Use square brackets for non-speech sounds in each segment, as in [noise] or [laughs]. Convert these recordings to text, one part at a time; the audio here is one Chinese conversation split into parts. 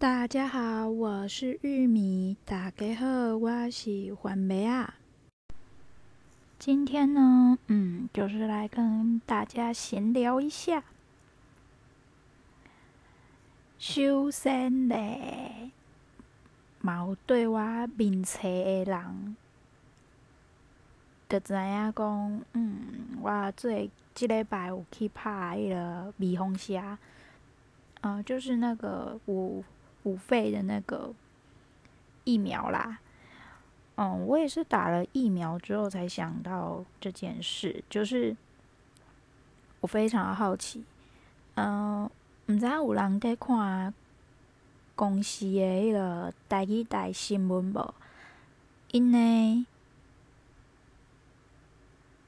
大家好，我是玉米。大家好，我是番麦啊。今天呢，嗯，就是来跟大家闲聊一下。首先嘞，冇对我面册的人，就知影讲，嗯，我最即礼拜有去拍迄个蜜蜂虾，嗯，就是那个有。五费的那个疫苗啦，嗯，我也是打了疫苗之后才想到这件事，就是我非常好奇，嗯，唔知有人在看公司的迄个台语台新闻无？因为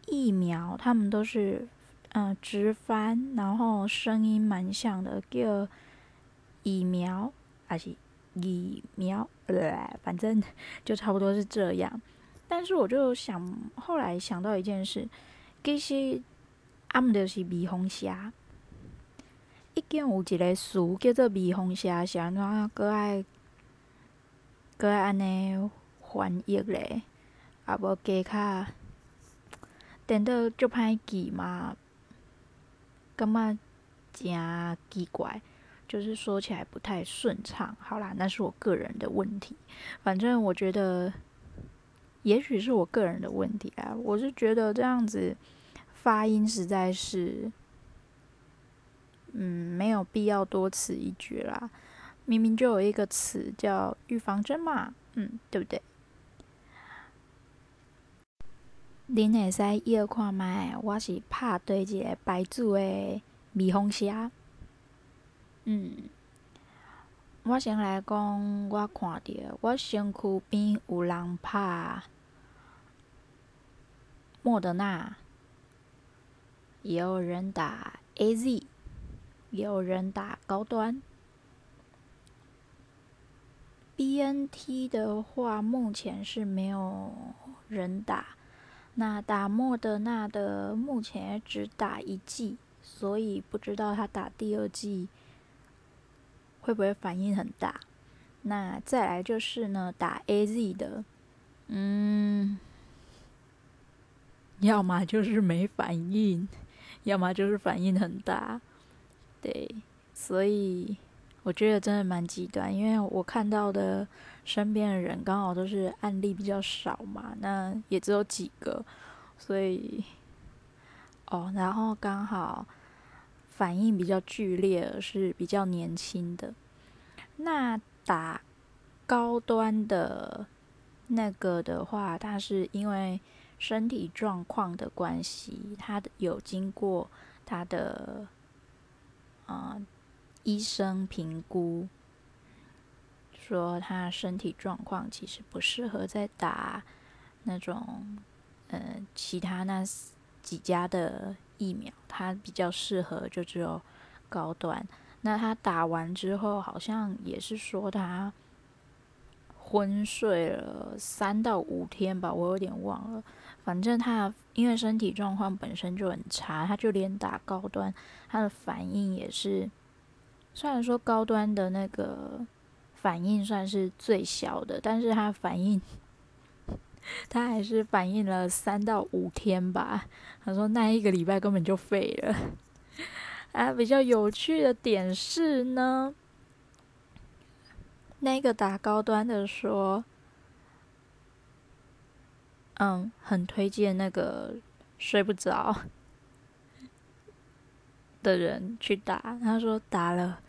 疫苗他们都是嗯直翻，然后声音蛮像的，叫疫苗。还是疫苗，反正 [laughs] 就差不多是这样。但是我就想，后来想到一件事，其实阿姆就是蜜蜂虾，已经有一个词叫做蜜蜂虾，是安怎搁爱搁爱安尼翻译咧？啊，无加较，颠倒足歹记嘛，感觉真奇怪。就是说起来不太顺畅，好啦，那是我个人的问题。反正我觉得，也许是我个人的问题啊。我是觉得这样子发音实在是，嗯，没有必要多此一举啦。明明就有一个词叫预防针嘛，嗯，对不对？恁会使要看麦，我是拍对一个牌子的蜜蜂虾。嗯，我先来讲，我看到我身躯边有人拍莫德纳，也有人打 AZ，也有人打高端。BNT 的话，目前是没有人打。那打莫德纳的，目前只打一剂，所以不知道他打第二剂。会不会反应很大？那再来就是呢，打 AZ 的，嗯，要么就是没反应，[laughs] 要么就是反应很大。对，所以我觉得真的蛮极端，因为我看到的身边的人刚好都是案例比较少嘛，那也只有几个，所以哦，然后刚好。反应比较剧烈，是比较年轻的。那打高端的那个的话，他是因为身体状况的关系，他有经过他的啊、呃、医生评估，说他身体状况其实不适合再打那种呃其他那几家的。疫苗，它比较适合就只有高端。那他打完之后，好像也是说他昏睡了三到五天吧，我有点忘了。反正他因为身体状况本身就很差，他就连打高端，他的反应也是，虽然说高端的那个反应算是最小的，但是他反应。他还是反应了三到五天吧。他说那一个礼拜根本就废了。啊，比较有趣的点是呢，那个打高端的说，嗯，很推荐那个睡不着的人去打。他说打了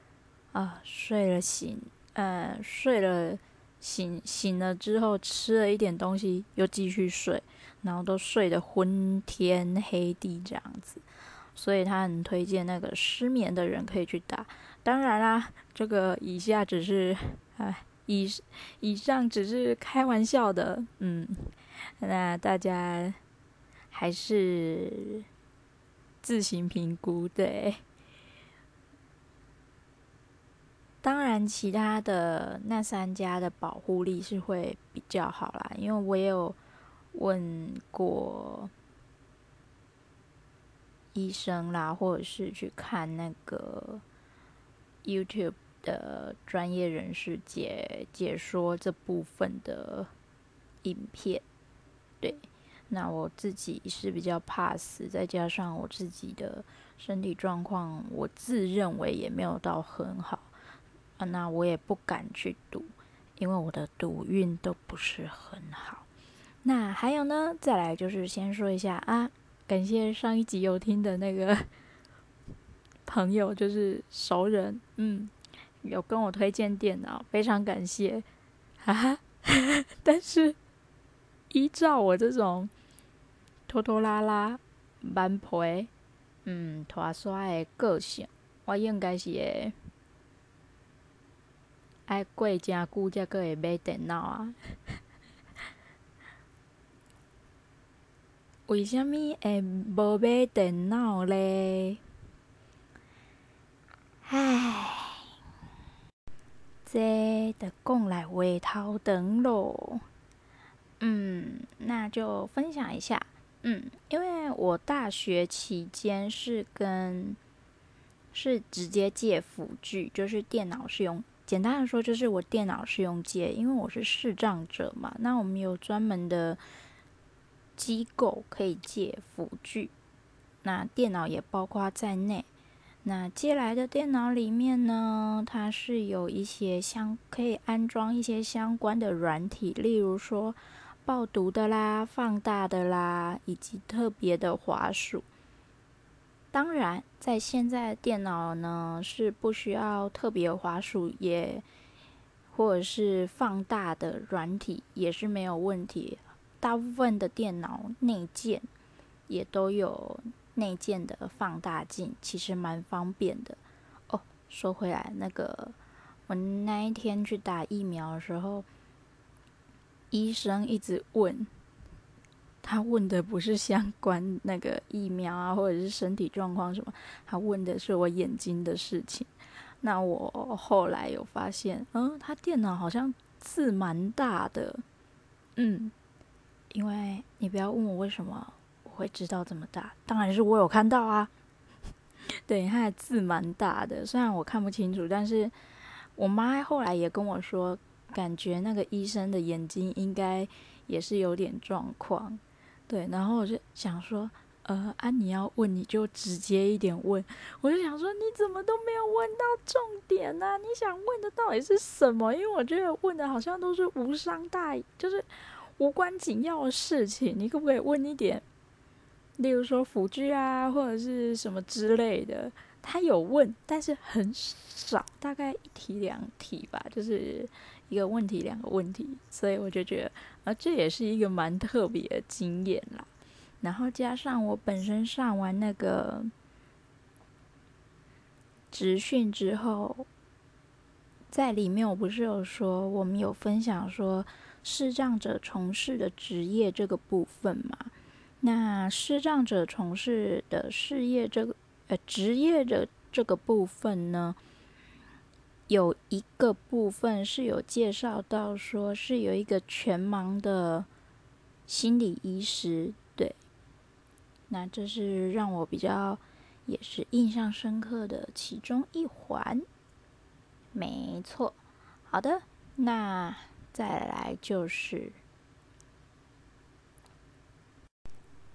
啊，睡了醒，嗯，睡了。醒醒了之后，吃了一点东西，又继续睡，然后都睡得昏天黑地这样子，所以他很推荐那个失眠的人可以去打。当然啦，这个以下只是，哎，以以上只是开玩笑的，嗯，那大家还是自行评估，对。当然，其他的那三家的保护力是会比较好啦，因为我也有问过医生啦，或者是去看那个 YouTube 的专业人士解解说这部分的影片。对，那我自己是比较怕死，再加上我自己的身体状况，我自认为也没有到很好那我也不敢去赌，因为我的赌运都不是很好。那还有呢，再来就是先说一下啊，感谢上一集有听的那个 [laughs] 朋友，就是熟人，嗯，有跟我推荐电脑，非常感谢，哈哈。[laughs] 但是依照我这种拖拖拉拉、蛮皮、嗯拖刷的个性，我应该是会爱过真久才阁会买电脑啊。[laughs] 为虾米会无买电脑嘞？唉，这得讲来话头长咯。嗯，那就分享一下。嗯，因为我大学期间是跟是直接借辅具，就是电脑是用，简单的说就是我电脑是用借，因为我是视障者嘛。那我们有专门的。机构可以借辅具，那电脑也包括在内。那借来的电脑里面呢，它是有一些相可以安装一些相关的软体，例如说报读的啦、放大的啦，以及特别的滑鼠。当然，在现在电脑呢，是不需要特别滑鼠，也或者是放大的软体也是没有问题。大部分的电脑内建也都有内建的放大镜，其实蛮方便的。哦，说回来，那个我那一天去打疫苗的时候，医生一直问，他问的不是相关那个疫苗啊，或者是身体状况什么，他问的是我眼睛的事情。那我后来有发现，嗯，他电脑好像字蛮大的，嗯。因为你不要问我为什么我会知道这么大，当然是我有看到啊。[laughs] 对，他的字蛮大的，虽然我看不清楚，但是我妈后来也跟我说，感觉那个医生的眼睛应该也是有点状况。对，然后我就想说，呃，啊，你要问你就直接一点问。我就想说，你怎么都没有问到重点呢？你想问的到底是什么？因为我觉得问的好像都是无伤大，就是。无关紧要的事情，你可不可以问一点？例如说辅具啊，或者是什么之类的。他有问，但是很少，大概一题两题吧，就是一个问题两个问题。所以我就觉得，啊，这也是一个蛮特别的经验啦。然后加上我本身上完那个职训之后，在里面我不是有说，我们有分享说。视障者从事的职业这个部分嘛，那视障者从事的事业这个呃职业的这个部分呢，有一个部分是有介绍到，说是有一个全盲的心理医师，对，那这是让我比较也是印象深刻的其中一环，没错，好的，那。再来就是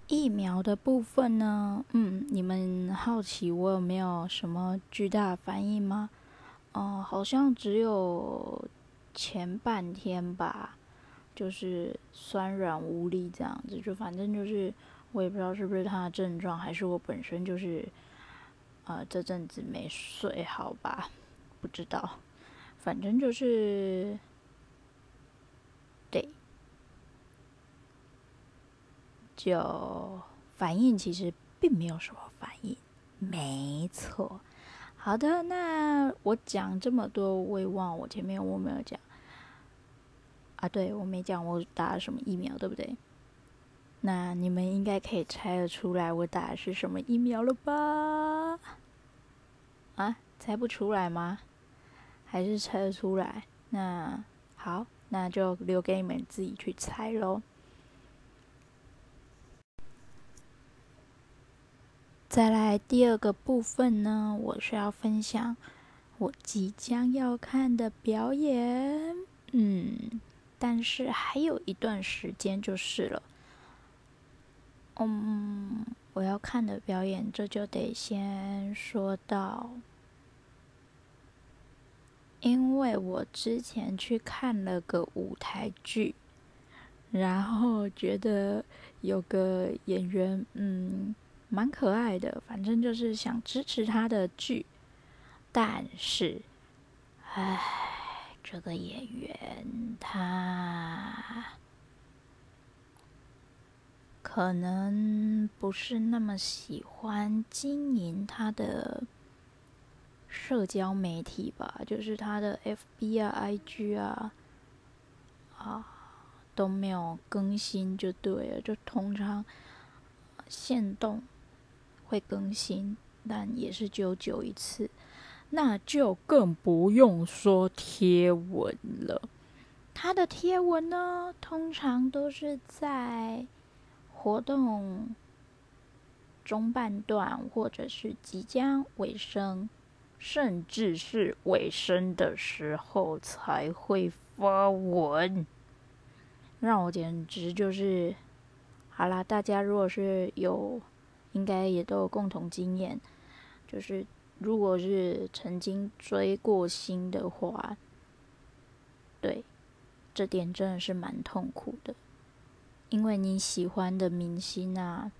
疫苗的部分呢，嗯，你们好奇我有没有什么巨大反应吗？哦、好像只有前半天吧，就是酸软无力这样子，就反正就是我也不知道是不是他的症状，还是我本身就是呃这阵子没睡好吧，不知道，反正就是。对，就反应其实并没有什么反应，没错。好的，那我讲这么多，我也忘我前面我没有讲啊，对，我没讲我打了什么疫苗，对不对？那你们应该可以猜得出来我打的是什么疫苗了吧？啊，猜不出来吗？还是猜得出来？那好。那就留给你们自己去猜喽。再来第二个部分呢，我是要分享，我即将要看的表演。嗯，但是还有一段时间就是了。嗯，我要看的表演，这就得先说到，因为我之前去看了个舞台剧，然后觉得有个演员，嗯，蛮可爱的，反正就是想支持他的剧，但是，唉，这个演员他。可能不是那么喜欢经营他的社交媒体吧，就是他的 FB 啊、IG 啊，啊都没有更新就对了，就通常限动会更新，但也是久久一次，那就更不用说贴文了。他的贴文呢，通常都是在。活动中半段，或者是即将尾声，甚至是尾声的时候才会发文，让我简直就是……好啦，大家如果是有，应该也都有共同经验，就是如果是曾经追过星的话，对，这点真的是蛮痛苦的。因为你喜欢的明星啊，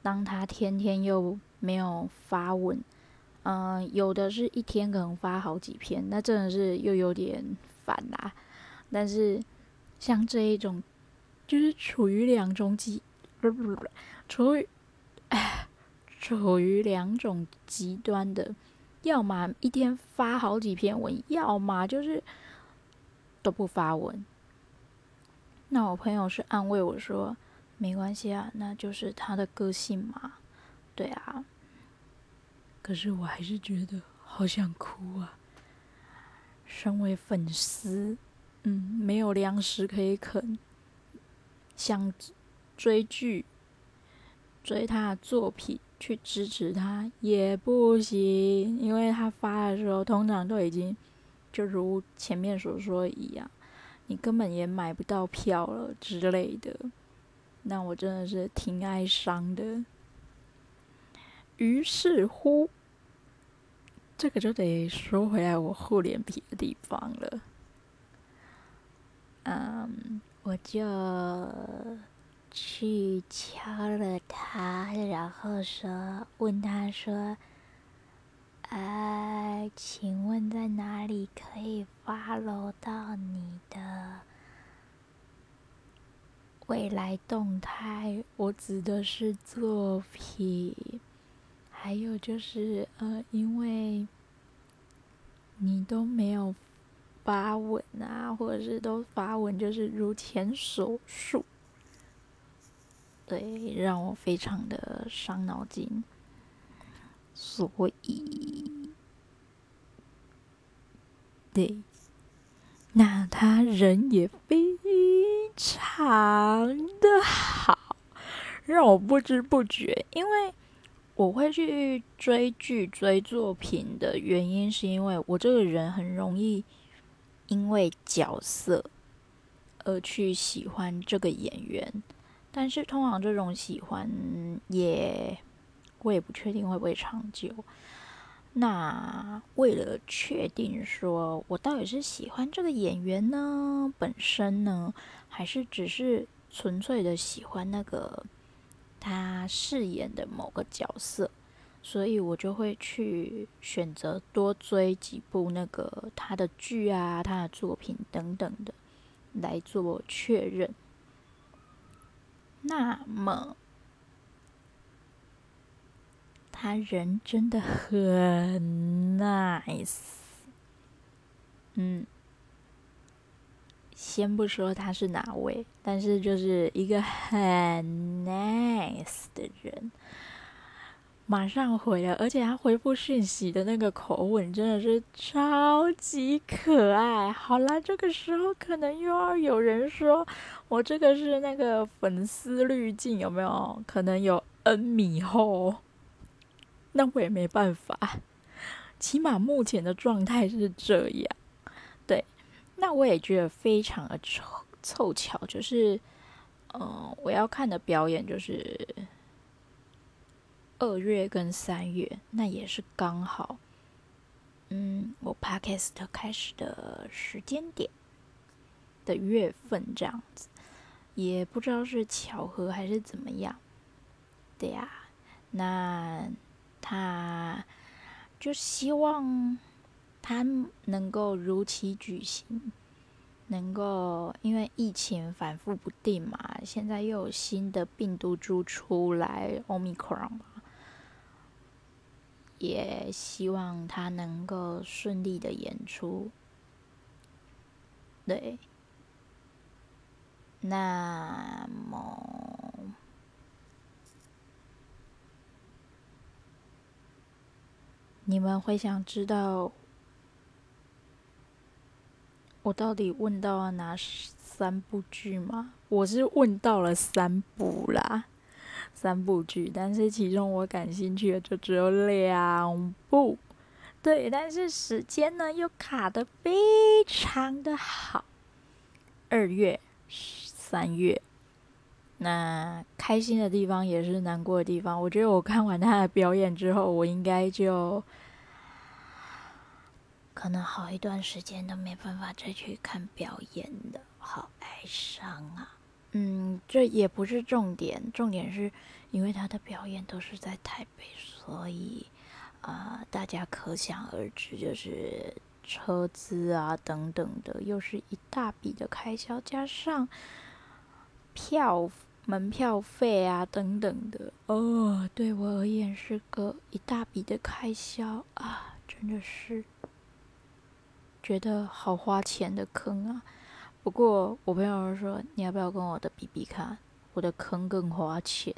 当他天天又没有发文，嗯、有的是一天可能发好几篇，那真的是又有点烦啦。但是像这一种，就是处于两种极，不不不，处于，处于两种极端的，要么一天发好几篇文，要么就是都不发文。那我朋友是安慰我说：“没关系啊，那就是他的个性嘛。”对啊，可是我还是觉得好想哭啊。身为粉丝，嗯，没有粮食可以啃，想追剧、追他的作品去支持他也不行，因为他发的时候通常都已经就如前面所说一样。你根本也买不到票了之类的，那我真的是挺哀伤的。于是乎，这个就得说回来我厚脸皮的地方了。嗯，我就去敲了他，然后说，问他说。哎，请问在哪里可以 follow 到你的未来动态？我指的是作品，还有就是呃，因为你都没有发文啊，或者是都发文就是如前所述，对，让我非常的伤脑筋。所以，对，那他人也非常的好，让我不知不觉，因为我会去追剧、追作品的原因，是因为我这个人很容易因为角色而去喜欢这个演员，但是通常这种喜欢也。我也不确定会不会长久。那为了确定说我到底是喜欢这个演员呢，本身呢，还是只是纯粹的喜欢那个他饰演的某个角色，所以我就会去选择多追几部那个他的剧啊、他的作品等等的来做确认。那么。他人真的很 nice，嗯，先不说他是哪位，但是就是一个很 nice 的人，马上回了，而且他回复讯息的那个口吻真的是超级可爱。好啦，这个时候可能又要有人说我这个是那个粉丝滤镜，有没有？可能有 N 米厚。那我也没办法，起码目前的状态是这样。对，那我也觉得非常的凑凑巧，就是，嗯、我要看的表演就是二月跟三月，那也是刚好，嗯，我 Podcast 开始的时间点的月份这样子，也不知道是巧合还是怎么样。对呀、那他就希望他能够如期举行，能够因为疫情反复不定嘛，现在又有新的病毒株出来，Omicron 嘛，也希望他能够顺利的演出。对，那么。你们会想知道我到底问到了哪三部剧吗？我是问到了三部啦，三部剧，但是其中我感兴趣的就只有两部，对，但是时间呢又卡得非常的好，二月、三月，那开心的地方也是难过的地方。我觉得我看完他的表演之后，我应该就。可能好一段时间都没办法再去看表演的，好哀伤啊！嗯，这也不是重点，重点是因为他的表演都是在台北，所以啊、大家可想而知，就是车资啊等等的，又是一大笔的开销，加上票门票费啊等等的，哦，对我而言是个一大笔的开销啊，真的是。觉得好花钱的坑啊！不过我朋友说，你要不要跟我的比比看？我的坑更花钱。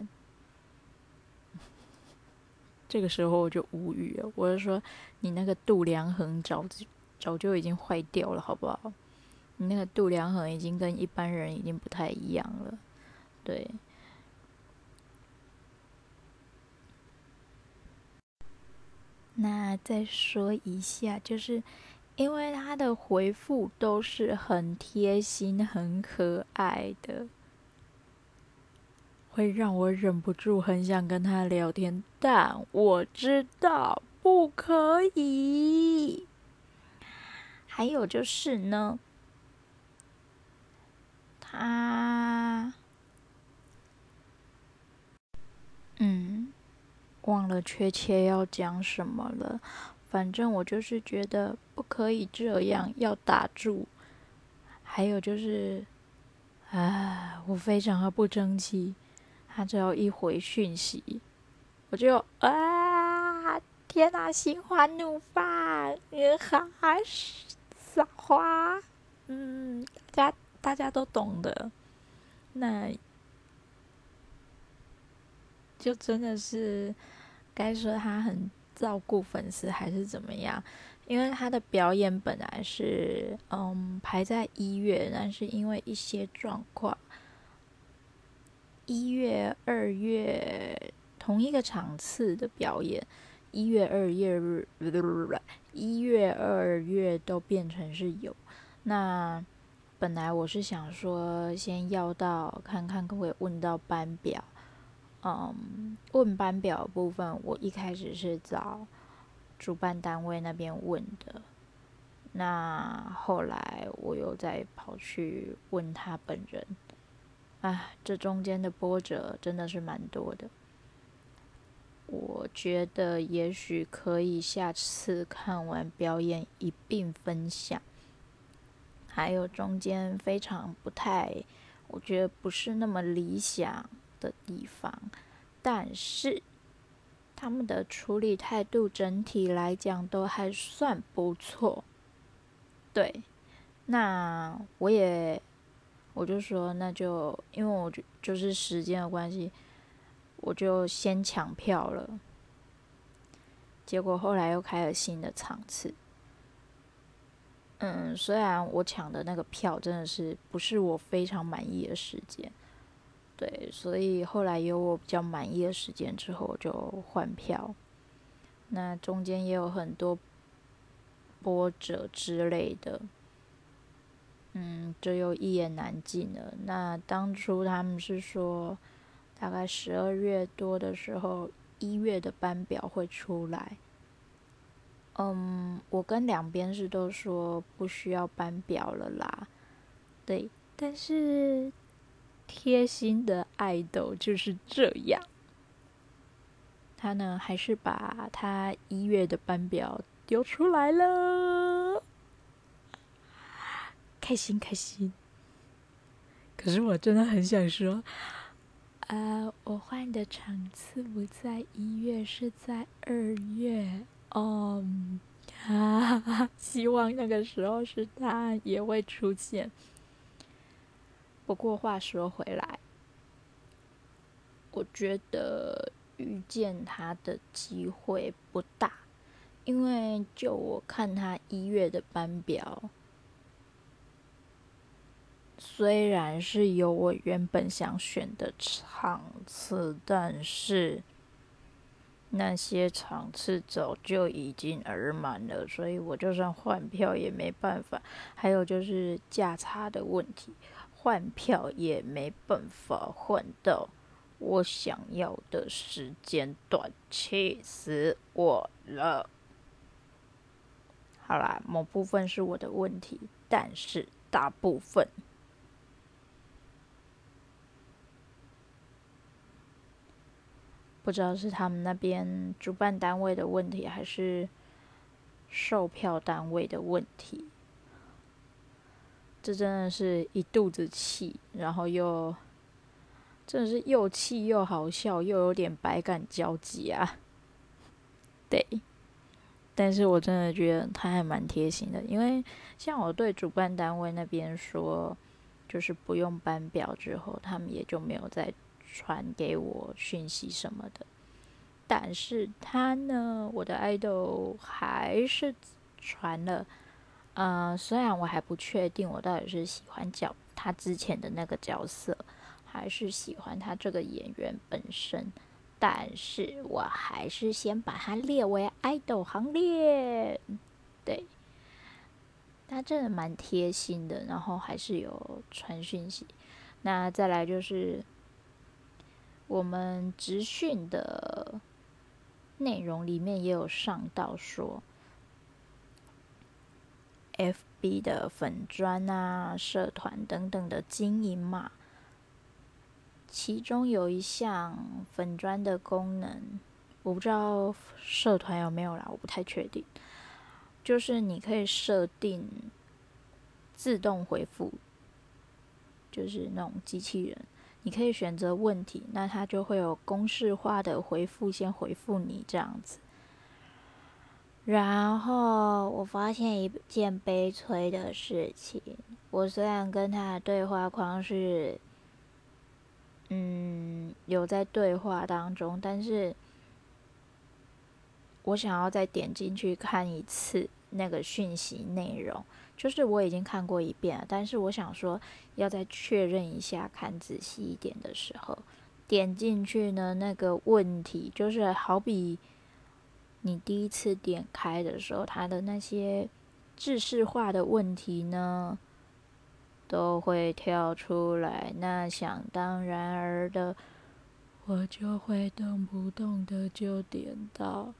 [laughs] 这个时候我就无语了，我就说，你那个度量衡早早就已经坏掉了，好不好？你那个度量衡已经跟一般人已经不太一样了。对。那再说一下，就是。因为他的回复都是很贴心、很可爱的，会让我忍不住很想跟他聊天，但我知道不可以。还有就是呢，他，嗯，忘了确切要讲什么了。反正我就是觉得不可以这样，要打住。还有就是，啊，我非常的不争气。他只要一回讯息，我就啊，天哪，心花怒放，你好撒花，嗯，大家大家都懂的。那，就真的是该说他很。照顾粉丝还是怎么样？因为他的表演本来是嗯排在一月，但是因为一些状况，一月、二月同一个场次的表演，一月、二月日一月、二月都变成是有。那本来我是想说，先要到看看可不可以问到班表。嗯，问班表部分，我一开始是找主办单位那边问的，那后来我又再跑去问他本人，啊，这中间的波折真的是蛮多的。我觉得也许可以下次看完表演一并分享，还有中间非常不太，我觉得不是那么理想。的地方，但是他们的处理态度整体来讲都还算不错。对，那我也我就说，那就因为我就就是时间的关系，我就先抢票了。结果后来又开了新的场次。嗯，虽然我抢的那个票真的是不是我非常满意的时间。对，所以后来有我比较满意的时间之后，我就换票。那中间也有很多波折之类的，嗯，这又一言难尽了。那当初他们是说，大概十二月多的时候，一月的班表会出来。嗯，我跟两边是都说不需要班表了啦。对，但是贴心的爱豆就是这样。他呢，还是把他一月的班表丢出来了，开心开心。可是我真的很想说，呃，我换的场次不在一月，是在二月哦。[laughs] 希望那个时候是他也会出现。不过话说回来，我觉得。遇见他的机会不大，因为就我看他一月的班表，虽然是有我原本想选的场次，但是那些场次早就已经耳满了，所以我就算换票也没办法。还有就是价差的问题，换票也没办法换到。我想要的时间段，气死我了！好啦，某部分是我的问题，但是大部分不知道是他们那边主办单位的问题，还是售票单位的问题。这真的是一肚子气，然后又。真的是又气又好笑，又有点百感交集啊！对，但是我真的觉得他还蛮贴心的，因为像我对主办单位那边说，就是不用班表之后，他们也就没有再传给我讯息什么的。但是他呢，我的爱豆还是传了，呃，虽然我还不确定我到底是喜欢角他之前的那个角色。还是喜欢他这个演员本身，但是我还是先把他列为爱豆行列。对，他真的蛮贴心的，然后还是有传讯息。那再来就是我们直训的内容里面也有上到说，FB 的粉砖啊、社团等等的经营嘛。其中有一项粉砖的功能，我不知道社团有没有啦，我不太确定。就是你可以设定自动回复，就是那种机器人，你可以选择问题，那它就会有公式化的回复，先回复你这样子。然后我发现一件悲催的事情，我虽然跟他的对话框是。嗯，有在对话当中，但是我想要再点进去看一次那个讯息内容，就是我已经看过一遍了，但是我想说要再确认一下，看仔细一点的时候，点进去呢，那个问题就是好比你第一次点开的时候，它的那些制式化的问题呢。都会跳出来，那想当然尔的，我就会动不动的就点到，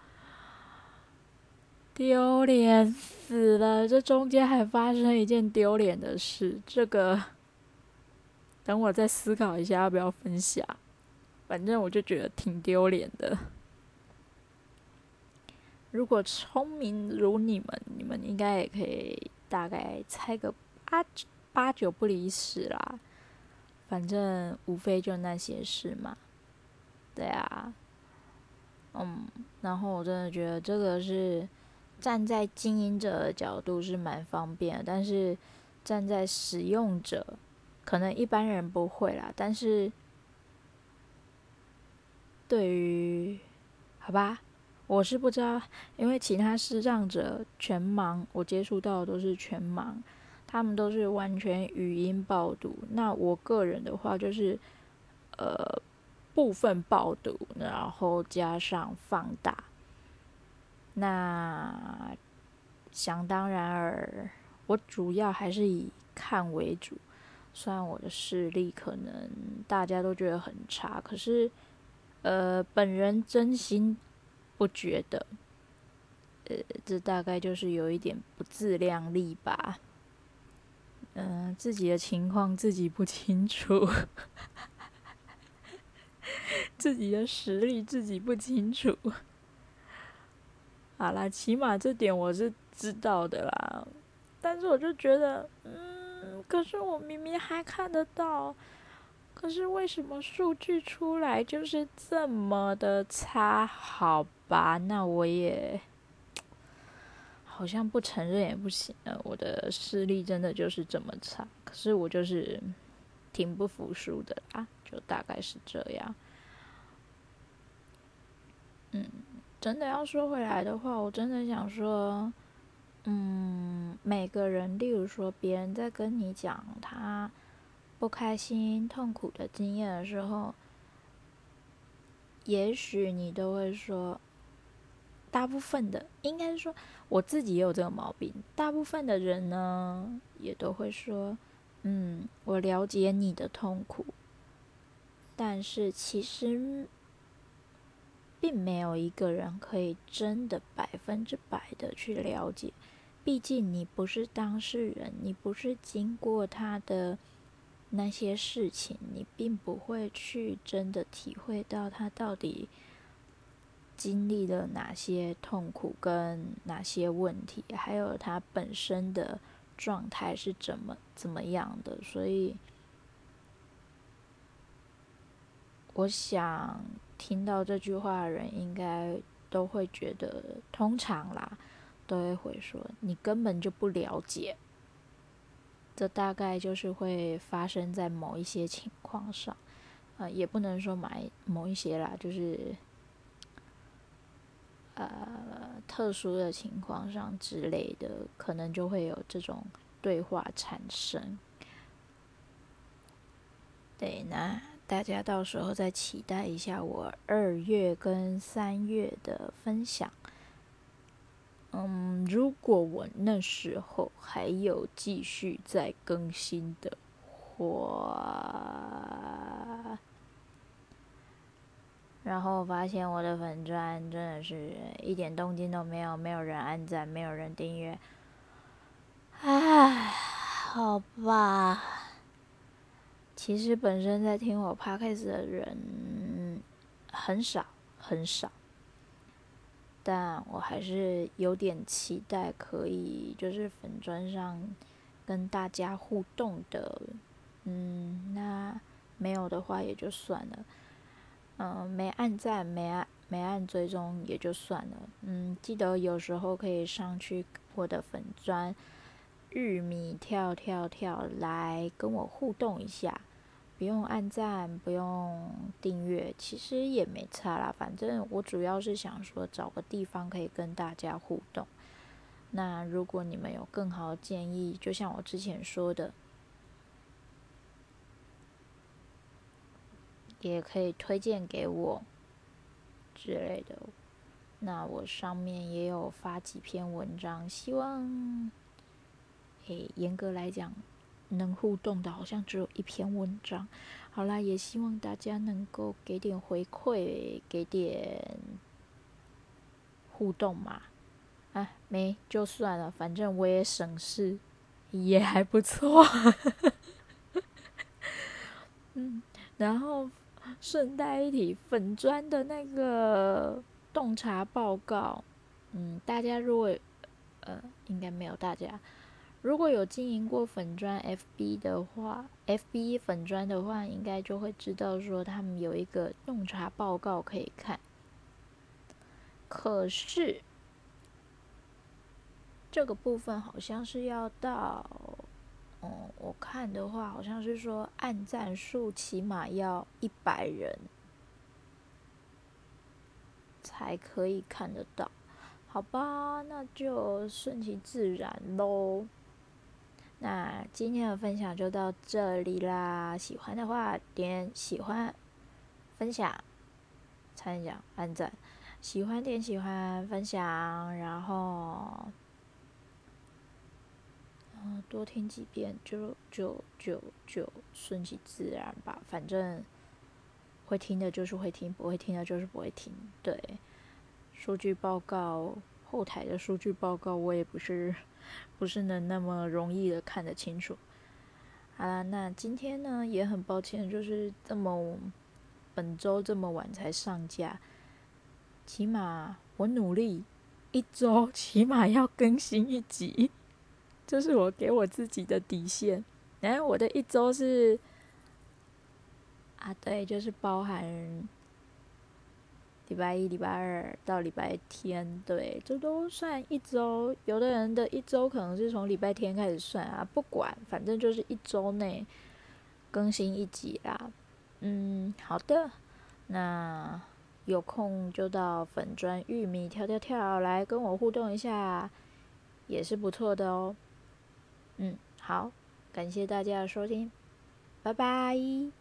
丢脸死了！这中间还发生一件丢脸的事，这个等我再思考一下要不要分享。反正我就觉得挺丢脸的。如果聪明如你们，你们应该也可以大概猜个八八九不离十啦，反正无非就那些事嘛，对啊，嗯，然后我真的觉得这个是站在经营者的角度是蛮方便的，但是站在使用者，可能一般人不会啦，但是对于，好吧，我是不知道，因为其他视障者全盲，我接触到的都是全盲。他们都是完全语音报读，那我个人的话就是，呃，部分报读，然后加上放大。那想当然而，我主要还是以看为主。虽然我的视力可能大家都觉得很差，可是，呃，本人真心不觉得。呃，这大概就是有一点不自量力吧。嗯、自己的情况自己不清楚，[laughs] 自己的实力自己不清楚。好啦，起码这点我是知道的啦。但是我就觉得，嗯，可是我明明还看得到，可是为什么数据出来就是这么的差？好吧，那我也。好像不承认也不行了，我的视力真的就是这么差。可是我就是挺不服输的啦，就大概是这样。嗯，真的要说回来的话，我真的想说，嗯，每个人，例如说别人在跟你讲他不开心、痛苦的经验的时候，也许你都会说。大部分的，应该说我自己也有这个毛病。大部分的人呢，也都会说：“嗯，我了解你的痛苦。”但是其实，并没有一个人可以真的百分之百的去了解。毕竟你不是当事人，你不是经过他的那些事情，你并不会去真的体会到他到底。经历了哪些痛苦跟哪些问题，还有他本身的状态是怎么怎么样的，所以我想听到这句话的人应该都会觉得，通常啦，都会会说你根本就不了解。这大概就是会发生在某一些情况上，呃，也不能说买某一些啦，就是。呃，特殊的情况上之类的，可能就会有这种对话产生。对，那大家到时候再期待一下我二月跟三月的分享。嗯，如果我那时候还有继续再更新的话。然后发现我的粉钻真的是一点动静都没有，没有人按赞，没有人订阅。唉，好吧。其实本身在听我 podcast 的人很少很少，但我还是有点期待可以就是粉砖上跟大家互动的。嗯，那没有的话也就算了。嗯，没按赞，没按没按追踪也就算了。嗯，记得有时候可以上去我的粉砖玉米跳跳跳来跟我互动一下，不用按赞，不用订阅，其实也没差啦。反正我主要是想说找个地方可以跟大家互动。那如果你们有更好的建议，就像我之前说的。也可以推荐给我之类的，那我上面也有发几篇文章，希望，诶，严格来讲，能互动的好像只有一篇文章。好啦，也希望大家能够给点回馈，给点互动嘛。啊，没就算了，反正我也省事，也还不错。[laughs] 嗯，然后。顺带一提，粉砖的那个洞察报告，嗯，大家如果呃，应该没有大家，如果有经营过粉砖 FB 的话，FB 粉砖的话，应该就会知道说他们有一个洞察报告可以看。可是这个部分好像是要到。哦，我看的话好像是说按赞数起码要一百人才可以看得到，好吧，那就顺其自然喽。那今天的分享就到这里啦，喜欢的话点喜欢、分享、参与奖按赞，喜欢点喜欢、分享，然后。嗯，多听几遍就就就就顺其自然吧。反正会听的就是会听，不会听的就是不会听。对，数据报告后台的数据报告，我也不是不是能那么容易的看得清楚。好啦，那今天呢也很抱歉，就是这么本周这么晚才上架。起码我努力一周，起码要更新一集，这是我给我自己的底线。然后我的一周是啊，对，就是包含。礼拜一、礼拜二到礼拜天，对，这都算一周。有的人的一周可能是从礼拜天开始算啊，不管，反正就是一周内更新一集啦。嗯，好的，那有空就到粉专玉米跳跳跳来跟我互动一下，也是不错的哦。嗯，好，感谢大家的收听，拜拜。